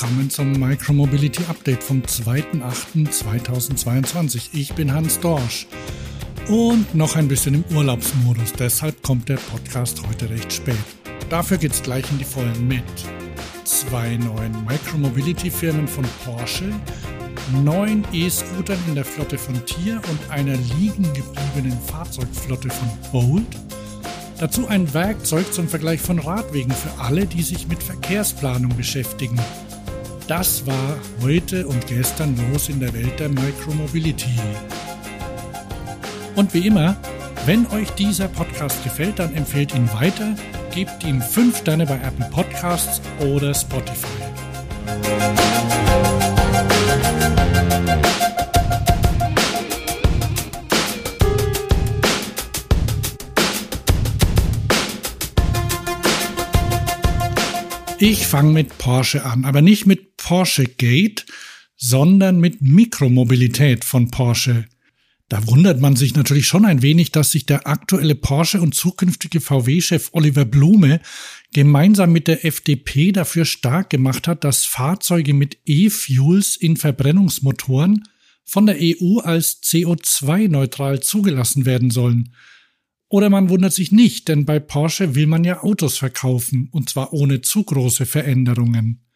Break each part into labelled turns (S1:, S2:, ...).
S1: willkommen zum Micromobility Update vom 2.8.2022. Ich bin Hans Dorsch und noch ein bisschen im Urlaubsmodus, deshalb kommt der Podcast heute recht spät. Dafür geht's gleich in die Vollen mit zwei neuen Micromobility-Firmen von Porsche, neun E-Scootern in der Flotte von Tier und einer liegen gebliebenen Fahrzeugflotte von Bolt – Dazu ein Werkzeug zum Vergleich von Radwegen für alle, die sich mit Verkehrsplanung beschäftigen. Das war heute und gestern los in der Welt der Micromobility. Und wie immer, wenn euch dieser Podcast gefällt, dann empfehlt ihn weiter, gebt ihm 5 Sterne bei Apple Podcasts oder Spotify. Ich fange mit Porsche an, aber nicht mit Porsche Gate, sondern mit Mikromobilität von Porsche. Da wundert man sich natürlich schon ein wenig, dass sich der aktuelle Porsche und zukünftige VW-Chef Oliver Blume gemeinsam mit der FDP dafür stark gemacht hat, dass Fahrzeuge mit E-Fuels in Verbrennungsmotoren von der EU als CO2-neutral zugelassen werden sollen. Oder man wundert sich nicht, denn bei Porsche will man ja Autos verkaufen, und zwar ohne zu große Veränderungen.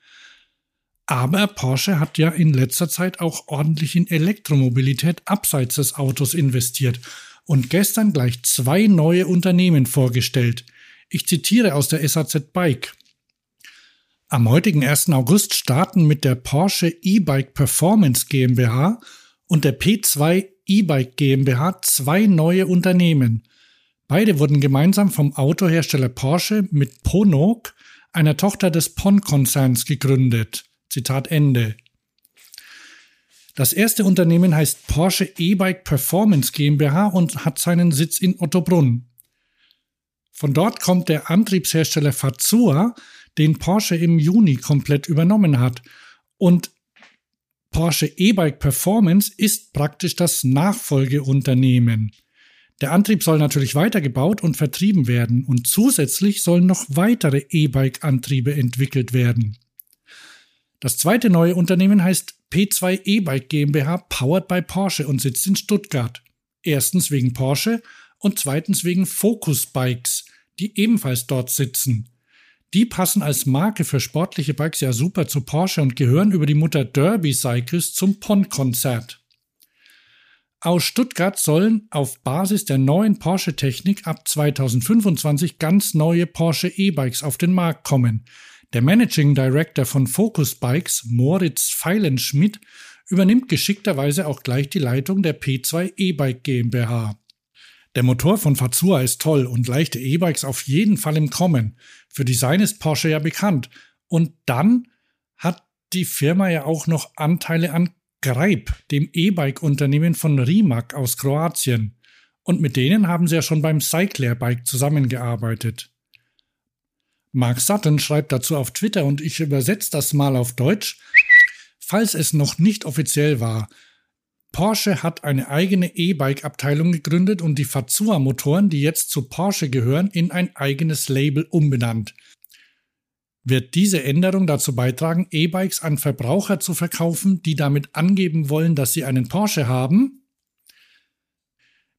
S1: Aber Porsche hat ja in letzter Zeit auch ordentlich in Elektromobilität abseits des Autos investiert und gestern gleich zwei neue Unternehmen vorgestellt. Ich zitiere aus der SAZ Bike. Am heutigen 1. August starten mit der Porsche E-Bike Performance GmbH und der P2 E-Bike GmbH zwei neue Unternehmen – Beide wurden gemeinsam vom Autohersteller Porsche mit Ponok, einer Tochter des PON-Konzerns, gegründet. Zitat Ende. Das erste Unternehmen heißt Porsche E-Bike Performance GmbH und hat seinen Sitz in Ottobrunn. Von dort kommt der Antriebshersteller Fazua, den Porsche im Juni komplett übernommen hat. Und Porsche E-Bike Performance ist praktisch das Nachfolgeunternehmen. Der Antrieb soll natürlich weitergebaut und vertrieben werden und zusätzlich sollen noch weitere E-Bike-Antriebe entwickelt werden. Das zweite neue Unternehmen heißt P2 E-Bike GmbH Powered by Porsche und sitzt in Stuttgart. Erstens wegen Porsche und zweitens wegen Focus Bikes, die ebenfalls dort sitzen. Die passen als Marke für sportliche Bikes ja super zu Porsche und gehören über die Mutter Derby Cycles zum PON-Konzert. Aus Stuttgart sollen auf Basis der neuen Porsche-Technik ab 2025 ganz neue Porsche E-Bikes auf den Markt kommen. Der Managing Director von Focus Bikes, Moritz Feilenschmidt, übernimmt geschickterweise auch gleich die Leitung der P2 E-Bike GmbH. Der Motor von Fazua ist toll und leichte E-Bikes auf jeden Fall im Kommen. Für Design ist Porsche ja bekannt. Und dann hat die Firma ja auch noch Anteile an Greip, dem E-Bike-Unternehmen von Rimac aus Kroatien. Und mit denen haben sie ja schon beim Cycler Bike zusammengearbeitet. Mark Sutton schreibt dazu auf Twitter und ich übersetze das mal auf Deutsch. Falls es noch nicht offiziell war, Porsche hat eine eigene E-Bike-Abteilung gegründet und die Fazua-Motoren, die jetzt zu Porsche gehören, in ein eigenes Label umbenannt wird diese Änderung dazu beitragen, E-Bikes an Verbraucher zu verkaufen, die damit angeben wollen, dass sie einen Porsche haben?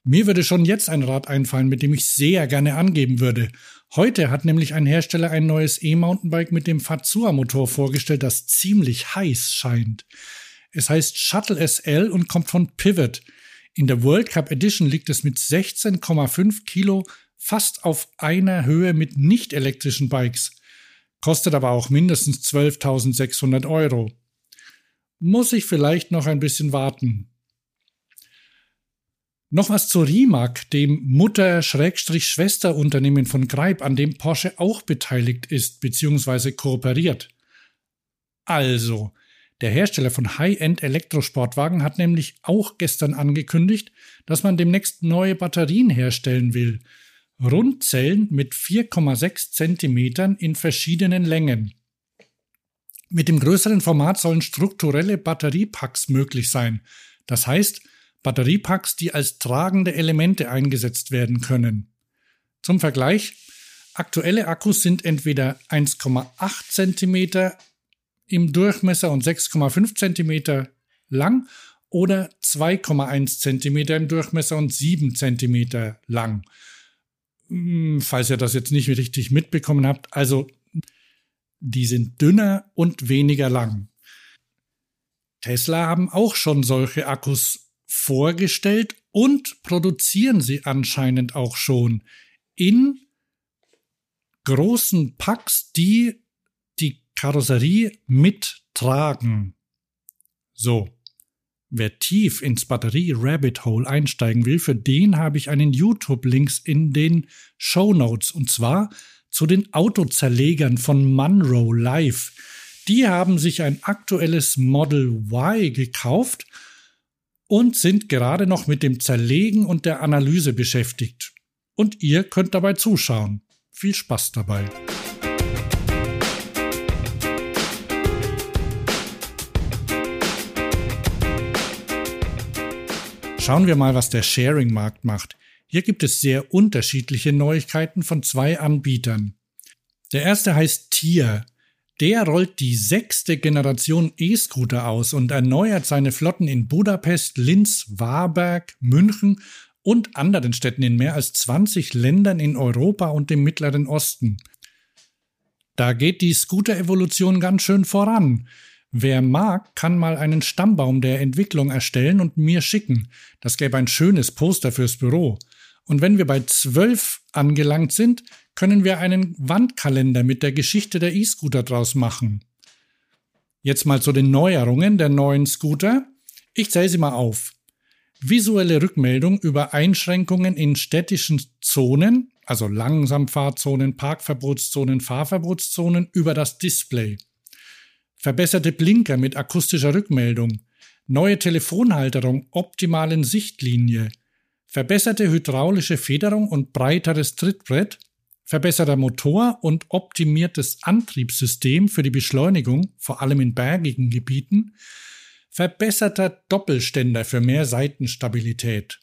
S1: Mir würde schon jetzt ein Rad einfallen, mit dem ich sehr gerne angeben würde. Heute hat nämlich ein Hersteller ein neues E-Mountainbike mit dem Fazua-Motor vorgestellt, das ziemlich heiß scheint. Es heißt Shuttle SL und kommt von Pivot. In der World Cup Edition liegt es mit 16,5 Kilo fast auf einer Höhe mit nicht elektrischen Bikes kostet aber auch mindestens 12.600 Euro. Muss ich vielleicht noch ein bisschen warten. Noch was zu Rimac, dem Mutter-Schwesterunternehmen von Greip, an dem Porsche auch beteiligt ist bzw. kooperiert. Also, der Hersteller von High-End-Elektrosportwagen hat nämlich auch gestern angekündigt, dass man demnächst neue Batterien herstellen will – Rundzellen mit 4,6 Zentimetern in verschiedenen Längen. Mit dem größeren Format sollen strukturelle Batteriepacks möglich sein. Das heißt, Batteriepacks, die als tragende Elemente eingesetzt werden können. Zum Vergleich, aktuelle Akkus sind entweder 1,8 cm im Durchmesser und 6,5 Zentimeter lang oder 2,1 Zentimeter im Durchmesser und 7 Zentimeter lang. Hm, falls ihr das jetzt nicht richtig mitbekommen habt, also die sind dünner und weniger lang. Tesla haben auch schon solche Akkus vorgestellt und produzieren sie anscheinend auch schon in großen Packs, die die Karosserie mittragen. So. Wer tief ins Batterie-Rabbit Hole einsteigen will, für den habe ich einen YouTube-Links in den Show Notes und zwar zu den Autozerlegern von Munro Live. Die haben sich ein aktuelles Model Y gekauft und sind gerade noch mit dem Zerlegen und der Analyse beschäftigt. Und ihr könnt dabei zuschauen. Viel Spaß dabei. Schauen wir mal, was der Sharing-Markt macht. Hier gibt es sehr unterschiedliche Neuigkeiten von zwei Anbietern. Der erste heißt Tier. Der rollt die sechste Generation E-Scooter aus und erneuert seine Flotten in Budapest, Linz, Warberg, München und anderen Städten in mehr als 20 Ländern in Europa und dem Mittleren Osten. Da geht die Scooter-Evolution ganz schön voran. Wer mag, kann mal einen Stammbaum der Entwicklung erstellen und mir schicken. Das gäbe ein schönes Poster fürs Büro. Und wenn wir bei zwölf angelangt sind, können wir einen Wandkalender mit der Geschichte der E-Scooter draus machen. Jetzt mal zu den Neuerungen der neuen Scooter. Ich zähle sie mal auf visuelle Rückmeldung über Einschränkungen in städtischen Zonen, also Langsamfahrzonen, Parkverbotszonen, Fahrverbotszonen über das Display. Verbesserte Blinker mit akustischer Rückmeldung, neue Telefonhalterung optimalen Sichtlinie, verbesserte hydraulische Federung und breiteres Trittbrett, verbesserter Motor und optimiertes Antriebssystem für die Beschleunigung, vor allem in bergigen Gebieten, verbesserter Doppelständer für mehr Seitenstabilität.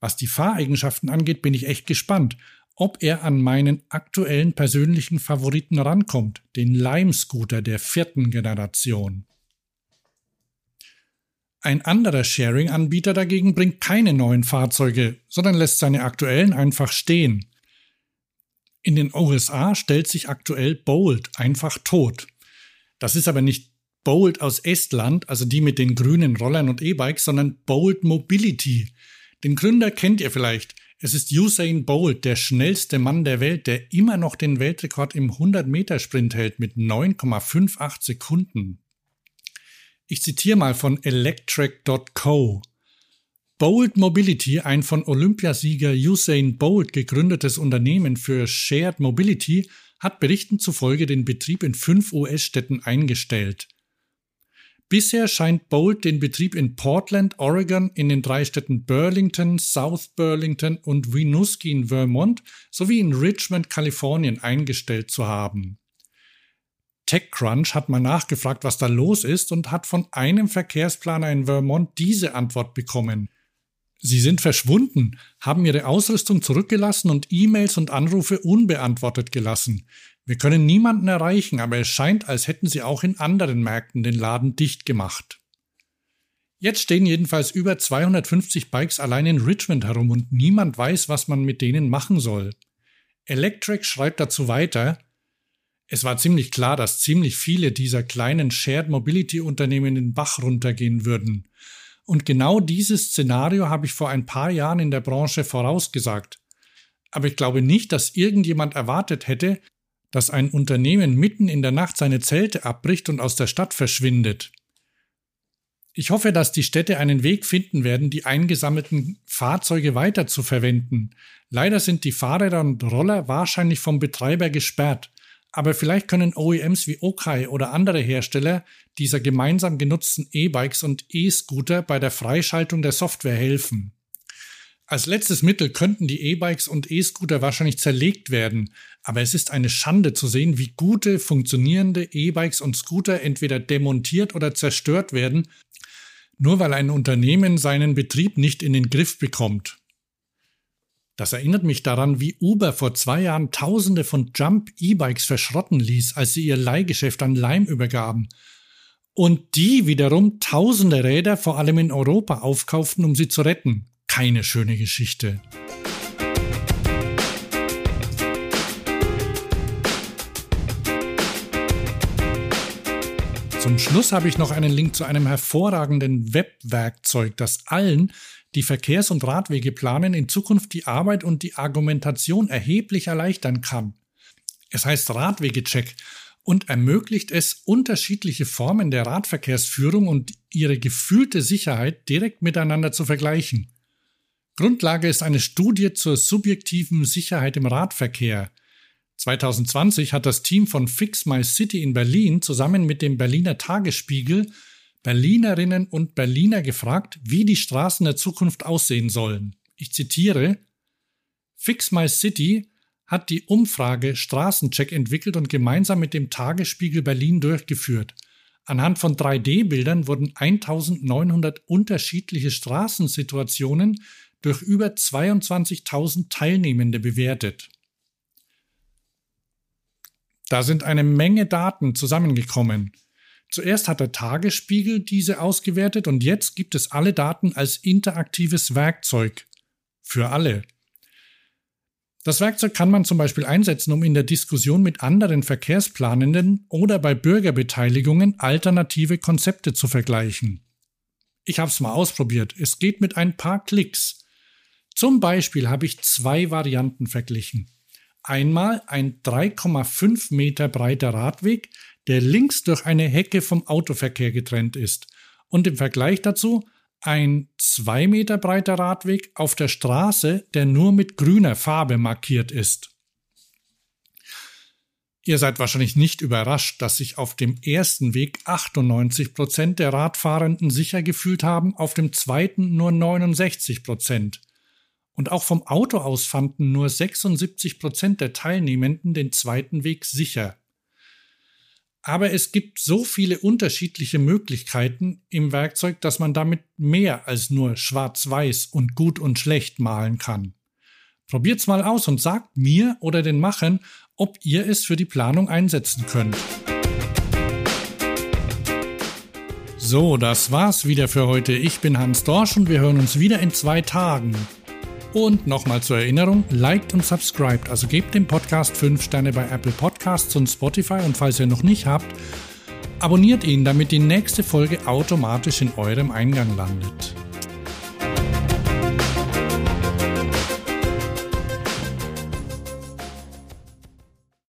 S1: Was die Fahreigenschaften angeht, bin ich echt gespannt, ob er an meinen aktuellen persönlichen Favoriten rankommt, den Lime-Scooter der vierten Generation. Ein anderer Sharing-Anbieter dagegen bringt keine neuen Fahrzeuge, sondern lässt seine aktuellen einfach stehen. In den USA stellt sich aktuell Bolt einfach tot. Das ist aber nicht Bolt aus Estland, also die mit den grünen Rollern und E-Bikes, sondern Bolt Mobility. Den Gründer kennt ihr vielleicht. Es ist Usain Bolt, der schnellste Mann der Welt, der immer noch den Weltrekord im 100-Meter-Sprint hält mit 9,58 Sekunden. Ich zitiere mal von electric.co. Bolt Mobility, ein von Olympiasieger Usain Bolt gegründetes Unternehmen für Shared Mobility, hat Berichten zufolge den Betrieb in fünf US-Städten eingestellt. Bisher scheint Bolt den Betrieb in Portland, Oregon, in den drei Städten Burlington, South Burlington und Winooski in Vermont sowie in Richmond, Kalifornien eingestellt zu haben. TechCrunch hat mal nachgefragt, was da los ist und hat von einem Verkehrsplaner in Vermont diese Antwort bekommen. Sie sind verschwunden, haben ihre Ausrüstung zurückgelassen und E-Mails und Anrufe unbeantwortet gelassen. Wir können niemanden erreichen, aber es scheint, als hätten sie auch in anderen Märkten den Laden dicht gemacht. Jetzt stehen jedenfalls über 250 Bikes allein in Richmond herum und niemand weiß, was man mit denen machen soll. Electric schreibt dazu weiter, es war ziemlich klar, dass ziemlich viele dieser kleinen Shared Mobility Unternehmen den Bach runtergehen würden. Und genau dieses Szenario habe ich vor ein paar Jahren in der Branche vorausgesagt. Aber ich glaube nicht, dass irgendjemand erwartet hätte, dass ein Unternehmen mitten in der Nacht seine Zelte abbricht und aus der Stadt verschwindet. Ich hoffe, dass die Städte einen Weg finden werden, die eingesammelten Fahrzeuge weiter zu verwenden. Leider sind die Fahrräder und Roller wahrscheinlich vom Betreiber gesperrt, aber vielleicht können OEMs wie Okai oder andere Hersteller dieser gemeinsam genutzten E-Bikes und E-Scooter bei der Freischaltung der Software helfen. Als letztes Mittel könnten die E-Bikes und E-Scooter wahrscheinlich zerlegt werden, aber es ist eine Schande zu sehen, wie gute, funktionierende E-Bikes und Scooter entweder demontiert oder zerstört werden, nur weil ein Unternehmen seinen Betrieb nicht in den Griff bekommt. Das erinnert mich daran, wie Uber vor zwei Jahren Tausende von Jump-E-Bikes verschrotten ließ, als sie ihr Leihgeschäft an Lime übergaben. Und die wiederum tausende Räder vor allem in Europa aufkauften, um sie zu retten. Keine schöne Geschichte. Zum Schluss habe ich noch einen Link zu einem hervorragenden Webwerkzeug, das allen, die Verkehrs- und Radwege planen, in Zukunft die Arbeit und die Argumentation erheblich erleichtern kann. Es heißt Radwegecheck und ermöglicht es, unterschiedliche Formen der Radverkehrsführung und ihre gefühlte Sicherheit direkt miteinander zu vergleichen. Grundlage ist eine Studie zur subjektiven Sicherheit im Radverkehr – 2020 hat das Team von Fix My City in Berlin zusammen mit dem Berliner Tagesspiegel Berlinerinnen und Berliner gefragt, wie die Straßen der Zukunft aussehen sollen. Ich zitiere Fix My City hat die Umfrage Straßencheck entwickelt und gemeinsam mit dem Tagesspiegel Berlin durchgeführt. Anhand von 3D-Bildern wurden 1900 unterschiedliche Straßensituationen durch über 22.000 Teilnehmende bewertet. Da sind eine Menge Daten zusammengekommen. Zuerst hat der Tagesspiegel diese ausgewertet und jetzt gibt es alle Daten als interaktives Werkzeug. Für alle. Das Werkzeug kann man zum Beispiel einsetzen, um in der Diskussion mit anderen Verkehrsplanenden oder bei Bürgerbeteiligungen alternative Konzepte zu vergleichen. Ich habe es mal ausprobiert. Es geht mit ein paar Klicks. Zum Beispiel habe ich zwei Varianten verglichen. Einmal ein 3,5 Meter breiter Radweg, der links durch eine Hecke vom Autoverkehr getrennt ist. Und im Vergleich dazu ein 2 Meter breiter Radweg auf der Straße, der nur mit grüner Farbe markiert ist. Ihr seid wahrscheinlich nicht überrascht, dass sich auf dem ersten Weg 98 Prozent der Radfahrenden sicher gefühlt haben, auf dem zweiten nur 69 Prozent. Und auch vom Auto aus fanden nur 76 Prozent der Teilnehmenden den zweiten Weg sicher. Aber es gibt so viele unterschiedliche Möglichkeiten im Werkzeug, dass man damit mehr als nur schwarz-weiß und gut und schlecht malen kann. Probiert's mal aus und sagt mir oder den Machern, ob ihr es für die Planung einsetzen könnt. So, das war's wieder für heute. Ich bin Hans Dorsch und wir hören uns wieder in zwei Tagen. Und nochmal zur Erinnerung, liked und subscribed, also gebt dem Podcast 5 Sterne bei Apple Podcasts und Spotify und falls ihr noch nicht habt, abonniert ihn, damit die nächste Folge automatisch in eurem Eingang landet.